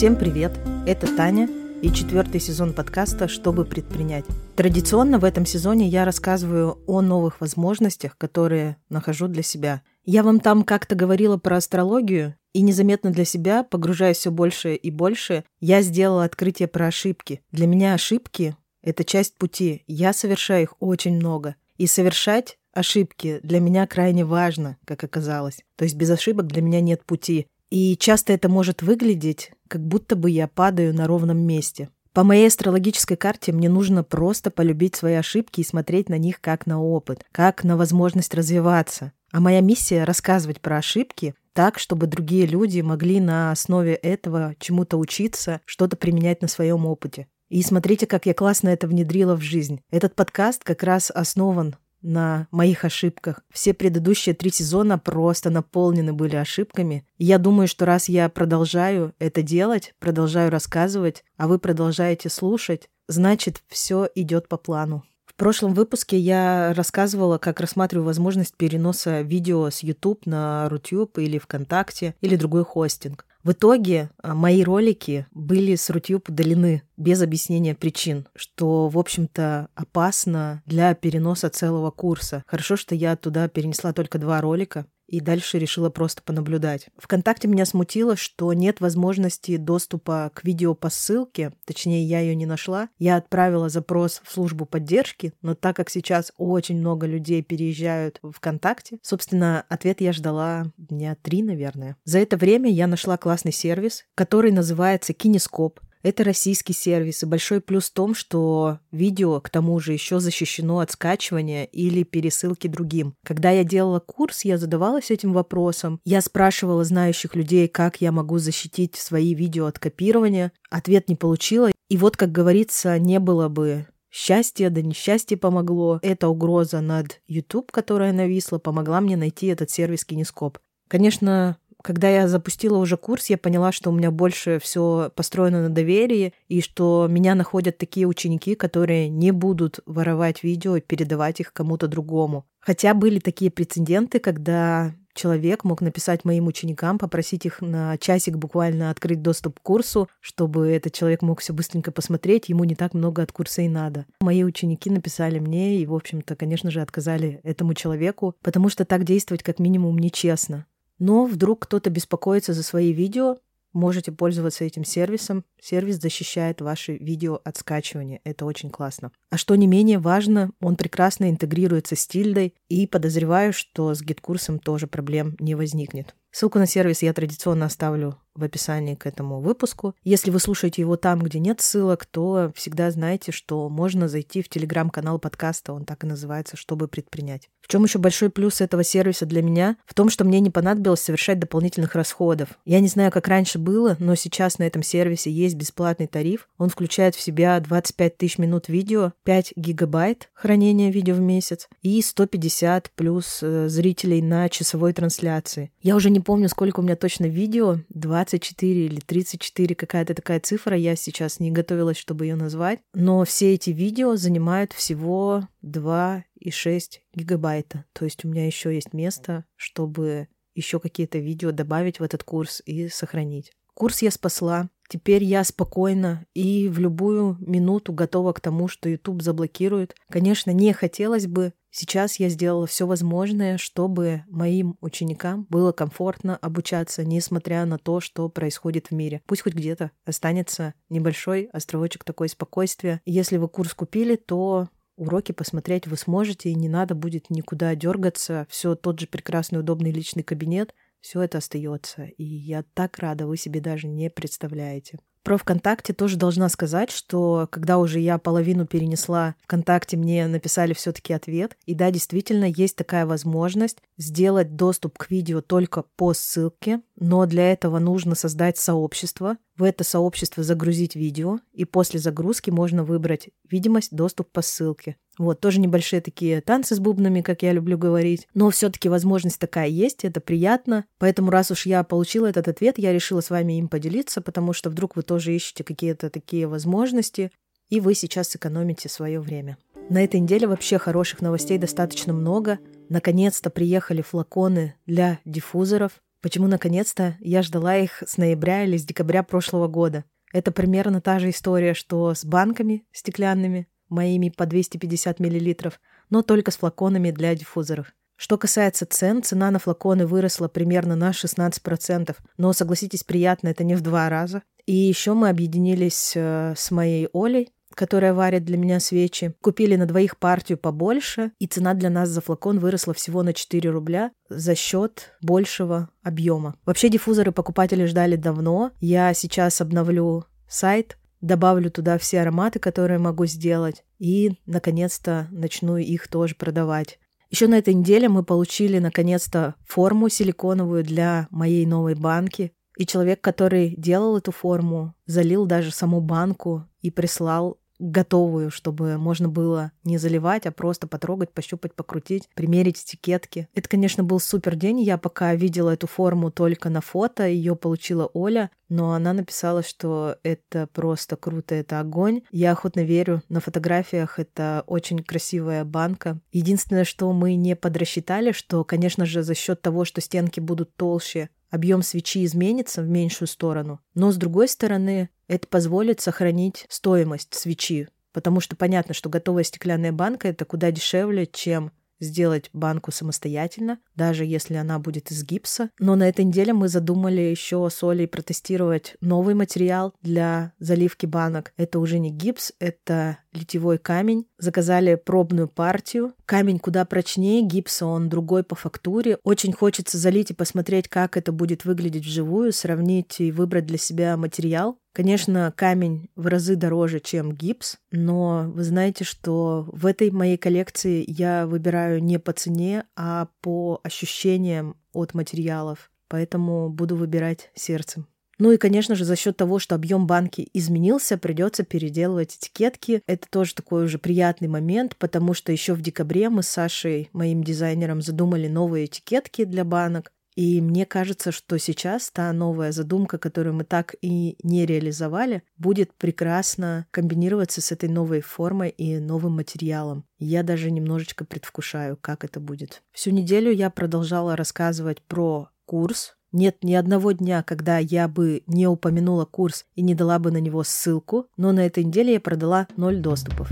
Всем привет! Это Таня и четвертый сезон подкаста «Чтобы предпринять». Традиционно в этом сезоне я рассказываю о новых возможностях, которые нахожу для себя. Я вам там как-то говорила про астрологию, и незаметно для себя, погружаясь все больше и больше, я сделала открытие про ошибки. Для меня ошибки — это часть пути. Я совершаю их очень много. И совершать ошибки для меня крайне важно, как оказалось. То есть без ошибок для меня нет пути. И часто это может выглядеть, как будто бы я падаю на ровном месте. По моей астрологической карте мне нужно просто полюбить свои ошибки и смотреть на них как на опыт, как на возможность развиваться. А моя миссия — рассказывать про ошибки так, чтобы другие люди могли на основе этого чему-то учиться, что-то применять на своем опыте. И смотрите, как я классно это внедрила в жизнь. Этот подкаст как раз основан на моих ошибках. Все предыдущие три сезона просто наполнены были ошибками. И я думаю, что раз я продолжаю это делать, продолжаю рассказывать, а вы продолжаете слушать, значит, все идет по плану. В прошлом выпуске я рассказывала, как рассматриваю возможность переноса видео с YouTube на Рутюб или ВКонтакте или другой хостинг. В итоге а, мои ролики были с Рутюб удалены без объяснения причин, что, в общем-то, опасно для переноса целого курса. Хорошо, что я туда перенесла только два ролика, и дальше решила просто понаблюдать. Вконтакте меня смутило, что нет возможности доступа к видео по ссылке, точнее, я ее не нашла. Я отправила запрос в службу поддержки, но так как сейчас очень много людей переезжают в ВКонтакте, собственно, ответ я ждала дня три, наверное. За это время я нашла классный сервис, который называется Кинескоп. Это российский сервис, и большой плюс в том, что видео, к тому же, еще защищено от скачивания или пересылки другим. Когда я делала курс, я задавалась этим вопросом. Я спрашивала знающих людей, как я могу защитить свои видео от копирования. Ответ не получила. И вот, как говорится, не было бы Счастье, да несчастье помогло. Эта угроза над YouTube, которая нависла, помогла мне найти этот сервис Кинескоп. Конечно, когда я запустила уже курс, я поняла, что у меня больше все построено на доверии, и что меня находят такие ученики, которые не будут воровать видео и передавать их кому-то другому. Хотя были такие прецеденты, когда человек мог написать моим ученикам, попросить их на часик буквально открыть доступ к курсу, чтобы этот человек мог все быстренько посмотреть, ему не так много от курса и надо. Мои ученики написали мне и, в общем-то, конечно же, отказали этому человеку, потому что так действовать как минимум нечестно. Но вдруг кто-то беспокоится за свои видео, можете пользоваться этим сервисом. Сервис защищает ваши видео от скачивания. Это очень классно. А что не менее важно, он прекрасно интегрируется с тильдой, и подозреваю, что с GetCourse ом тоже проблем не возникнет. Ссылку на сервис я традиционно оставлю в описании к этому выпуску. Если вы слушаете его там, где нет ссылок, то всегда знайте, что можно зайти в телеграм-канал подкаста, он так и называется, «Что бы предпринять». В чем еще большой плюс этого сервиса для меня? В том, что мне не понадобилось совершать дополнительных расходов. Я не знаю, как раньше было, но сейчас на этом сервисе есть бесплатный тариф. Он включает в себя 25 тысяч минут видео, 5 гигабайт хранения видео в месяц и 150 плюс э, зрителей на часовой трансляции. Я уже не помню, сколько у меня точно видео, 24 или 34, какая-то такая цифра, я сейчас не готовилась, чтобы ее назвать, но все эти видео занимают всего 2 и 6 гигабайта. То есть у меня еще есть место, чтобы еще какие-то видео добавить в этот курс и сохранить. Курс я спасла. Теперь я спокойно и в любую минуту готова к тому, что YouTube заблокирует. Конечно, не хотелось бы. Сейчас я сделала все возможное, чтобы моим ученикам было комфортно обучаться, несмотря на то, что происходит в мире. Пусть хоть где-то останется небольшой островочек такой спокойствия. Если вы курс купили, то уроки посмотреть вы сможете, и не надо будет никуда дергаться. Все тот же прекрасный, удобный личный кабинет, все это остается. И я так рада, вы себе даже не представляете. Про ВКонтакте тоже должна сказать, что когда уже я половину перенесла ВКонтакте, мне написали все-таки ответ. И да, действительно, есть такая возможность сделать доступ к видео только по ссылке, но для этого нужно создать сообщество, в это сообщество загрузить видео, и после загрузки можно выбрать видимость, доступ по ссылке. Вот, тоже небольшие такие танцы с бубнами, как я люблю говорить. Но все-таки возможность такая есть, это приятно. Поэтому, раз уж я получила этот ответ, я решила с вами им поделиться, потому что вдруг вы тоже ищете какие-то такие возможности, и вы сейчас сэкономите свое время. На этой неделе вообще хороших новостей достаточно много. Наконец-то приехали флаконы для диффузоров. Почему наконец-то я ждала их с ноября или с декабря прошлого года? Это примерно та же история, что с банками стеклянными, моими по 250 мл, но только с флаконами для диффузоров. Что касается цен, цена на флаконы выросла примерно на 16%, но, согласитесь, приятно, это не в два раза. И еще мы объединились э, с моей Олей, которая варит для меня свечи. Купили на двоих партию побольше, и цена для нас за флакон выросла всего на 4 рубля за счет большего объема. Вообще диффузоры покупатели ждали давно. Я сейчас обновлю сайт, добавлю туда все ароматы, которые могу сделать, и, наконец-то, начну их тоже продавать. Еще на этой неделе мы получили наконец-то форму силиконовую для моей новой банки. И человек, который делал эту форму, залил даже саму банку и прислал готовую, чтобы можно было не заливать, а просто потрогать, пощупать, покрутить, примерить этикетки. Это, конечно, был супер день. Я пока видела эту форму только на фото, ее получила Оля, но она написала, что это просто круто, это огонь. Я охотно верю, на фотографиях это очень красивая банка. Единственное, что мы не подрасчитали, что, конечно же, за счет того, что стенки будут толще, объем свечи изменится в меньшую сторону. Но, с другой стороны, это позволит сохранить стоимость свечи, потому что понятно, что готовая стеклянная банка это куда дешевле, чем сделать банку самостоятельно, даже если она будет из гипса. Но на этой неделе мы задумали еще с Олей протестировать новый материал для заливки банок. Это уже не гипс, это литьевой камень. Заказали пробную партию. Камень куда прочнее гипса, он другой по фактуре. Очень хочется залить и посмотреть, как это будет выглядеть вживую, сравнить и выбрать для себя материал. Конечно, камень в разы дороже, чем гипс, но вы знаете, что в этой моей коллекции я выбираю не по цене, а по ощущениям от материалов. Поэтому буду выбирать сердцем. Ну и, конечно же, за счет того, что объем банки изменился, придется переделывать этикетки. Это тоже такой уже приятный момент, потому что еще в декабре мы с Сашей, моим дизайнером, задумали новые этикетки для банок. И мне кажется, что сейчас та новая задумка, которую мы так и не реализовали, будет прекрасно комбинироваться с этой новой формой и новым материалом. Я даже немножечко предвкушаю, как это будет. Всю неделю я продолжала рассказывать про курс, нет ни одного дня, когда я бы не упомянула курс и не дала бы на него ссылку, но на этой неделе я продала ноль доступов.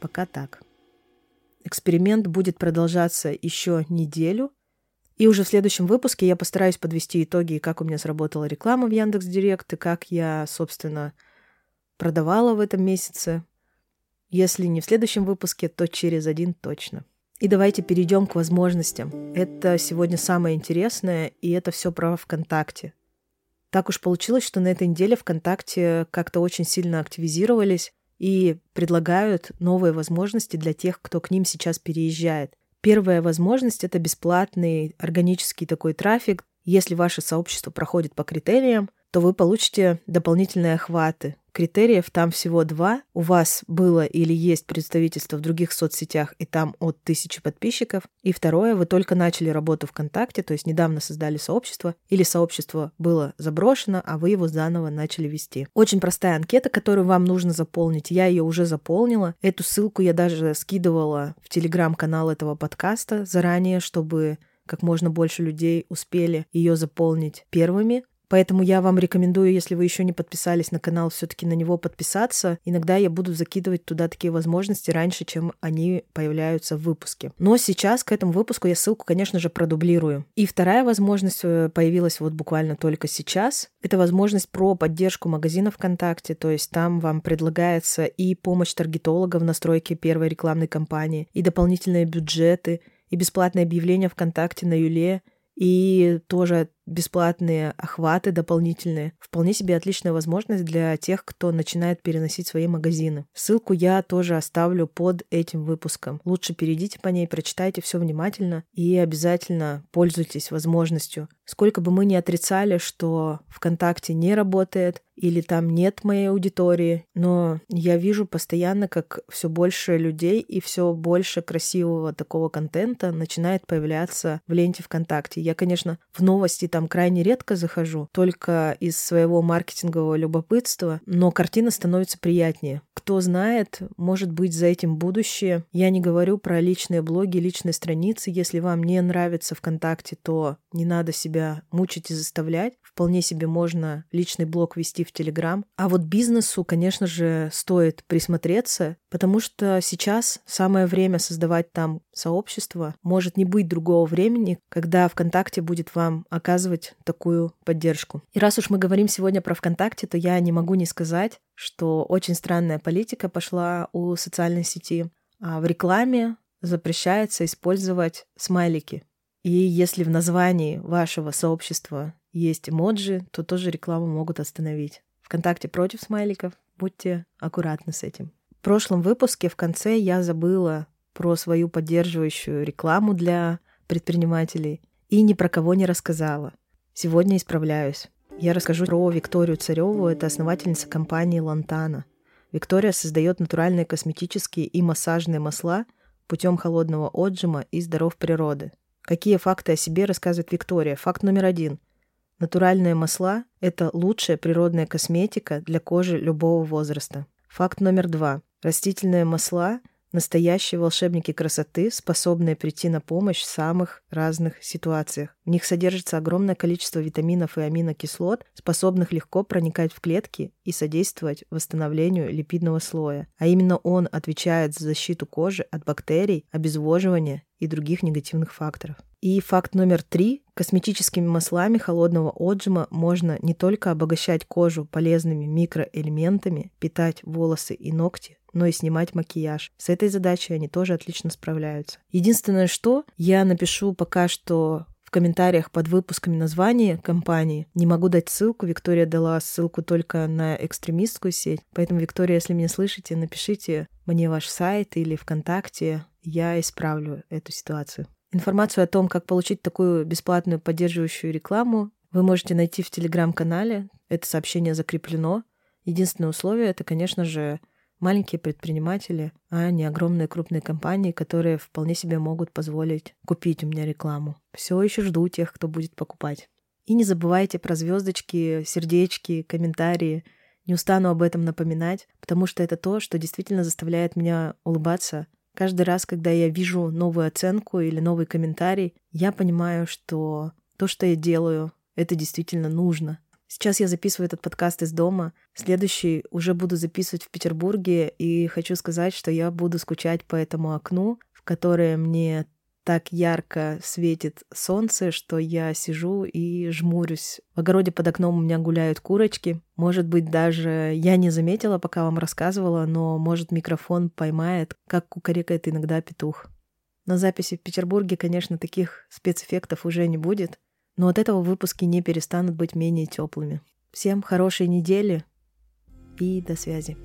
Пока так. Эксперимент будет продолжаться еще неделю, и уже в следующем выпуске я постараюсь подвести итоги, как у меня сработала реклама в Яндекс Директ, и как я, собственно, продавала в этом месяце. Если не в следующем выпуске, то через один точно. И давайте перейдем к возможностям. Это сегодня самое интересное, и это все про ВКонтакте. Так уж получилось, что на этой неделе ВКонтакте как-то очень сильно активизировались и предлагают новые возможности для тех, кто к ним сейчас переезжает. Первая возможность — это бесплатный органический такой трафик. Если ваше сообщество проходит по критериям, то вы получите дополнительные охваты. Критериев там всего два. У вас было или есть представительство в других соцсетях, и там от тысячи подписчиков. И второе, вы только начали работу ВКонтакте, то есть недавно создали сообщество, или сообщество было заброшено, а вы его заново начали вести. Очень простая анкета, которую вам нужно заполнить. Я ее уже заполнила. Эту ссылку я даже скидывала в телеграм-канал этого подкаста заранее, чтобы как можно больше людей успели ее заполнить первыми. Поэтому я вам рекомендую, если вы еще не подписались на канал, все-таки на него подписаться. Иногда я буду закидывать туда такие возможности раньше, чем они появляются в выпуске. Но сейчас к этому выпуску я ссылку, конечно же, продублирую. И вторая возможность э, появилась вот буквально только сейчас. Это возможность про поддержку магазина ВКонтакте. То есть там вам предлагается и помощь таргетолога в настройке первой рекламной кампании, и дополнительные бюджеты, и бесплатное объявление ВКонтакте на Юле, и тоже бесплатные охваты дополнительные. Вполне себе отличная возможность для тех, кто начинает переносить свои магазины. Ссылку я тоже оставлю под этим выпуском. Лучше перейдите по ней, прочитайте все внимательно и обязательно пользуйтесь возможностью. Сколько бы мы ни отрицали, что ВКонтакте не работает, или там нет моей аудитории, но я вижу постоянно, как все больше людей и все больше красивого такого контента начинает появляться в ленте ВКонтакте. Я, конечно, в новости там крайне редко захожу, только из своего маркетингового любопытства, но картина становится приятнее. Кто знает, может быть, за этим будущее. Я не говорю про личные блоги, личные страницы. Если вам не нравится ВКонтакте, то не надо себя мучить и заставлять. Вполне себе можно личный блог вести в Телеграм. А вот бизнесу, конечно же, стоит присмотреться, потому что сейчас самое время создавать там сообщество. Может не быть другого времени, когда ВКонтакте будет вам оказывать такую поддержку. И раз уж мы говорим сегодня про ВКонтакте, то я не могу не сказать, что очень странная политика пошла у социальной сети. А в рекламе запрещается использовать смайлики. И если в названии вашего сообщества есть эмоджи, то тоже рекламу могут остановить. ВКонтакте против смайликов, будьте аккуратны с этим. В прошлом выпуске в конце я забыла про свою поддерживающую рекламу для предпринимателей и ни про кого не рассказала. Сегодня исправляюсь. Я расскажу про Викторию Цареву, это основательница компании Лантана. Виктория создает натуральные косметические и массажные масла путем холодного отжима и здоров природы. Какие факты о себе рассказывает Виктория? Факт номер один. Натуральные масла – это лучшая природная косметика для кожи любого возраста. Факт номер два. Растительные масла – Настоящие волшебники красоты, способные прийти на помощь в самых разных ситуациях. В них содержится огромное количество витаминов и аминокислот, способных легко проникать в клетки и содействовать восстановлению липидного слоя. А именно он отвечает за защиту кожи от бактерий, обезвоживания и других негативных факторов. И факт номер три. Косметическими маслами холодного отжима можно не только обогащать кожу полезными микроэлементами, питать волосы и ногти, но и снимать макияж. С этой задачей они тоже отлично справляются. Единственное, что я напишу пока что в комментариях под выпусками названия компании. Не могу дать ссылку. Виктория дала ссылку только на экстремистскую сеть. Поэтому, Виктория, если меня слышите, напишите мне ваш сайт или ВКонтакте. Я исправлю эту ситуацию. Информацию о том, как получить такую бесплатную поддерживающую рекламу, вы можете найти в телеграм-канале. Это сообщение закреплено. Единственное условие — это, конечно же, маленькие предприниматели, а не огромные крупные компании, которые вполне себе могут позволить купить у меня рекламу. Все еще жду тех, кто будет покупать. И не забывайте про звездочки, сердечки, комментарии. Не устану об этом напоминать, потому что это то, что действительно заставляет меня улыбаться. Каждый раз, когда я вижу новую оценку или новый комментарий, я понимаю, что то, что я делаю, это действительно нужно. Сейчас я записываю этот подкаст из дома. Следующий уже буду записывать в Петербурге, и хочу сказать, что я буду скучать по этому окну, в которое мне так ярко светит солнце, что я сижу и жмурюсь. В огороде под окном у меня гуляют курочки. Может быть, даже я не заметила, пока вам рассказывала, но, может, микрофон поймает, как кукарекает иногда петух. На записи в Петербурге, конечно, таких спецэффектов уже не будет, но от этого выпуски не перестанут быть менее теплыми. Всем хорошей недели и до связи.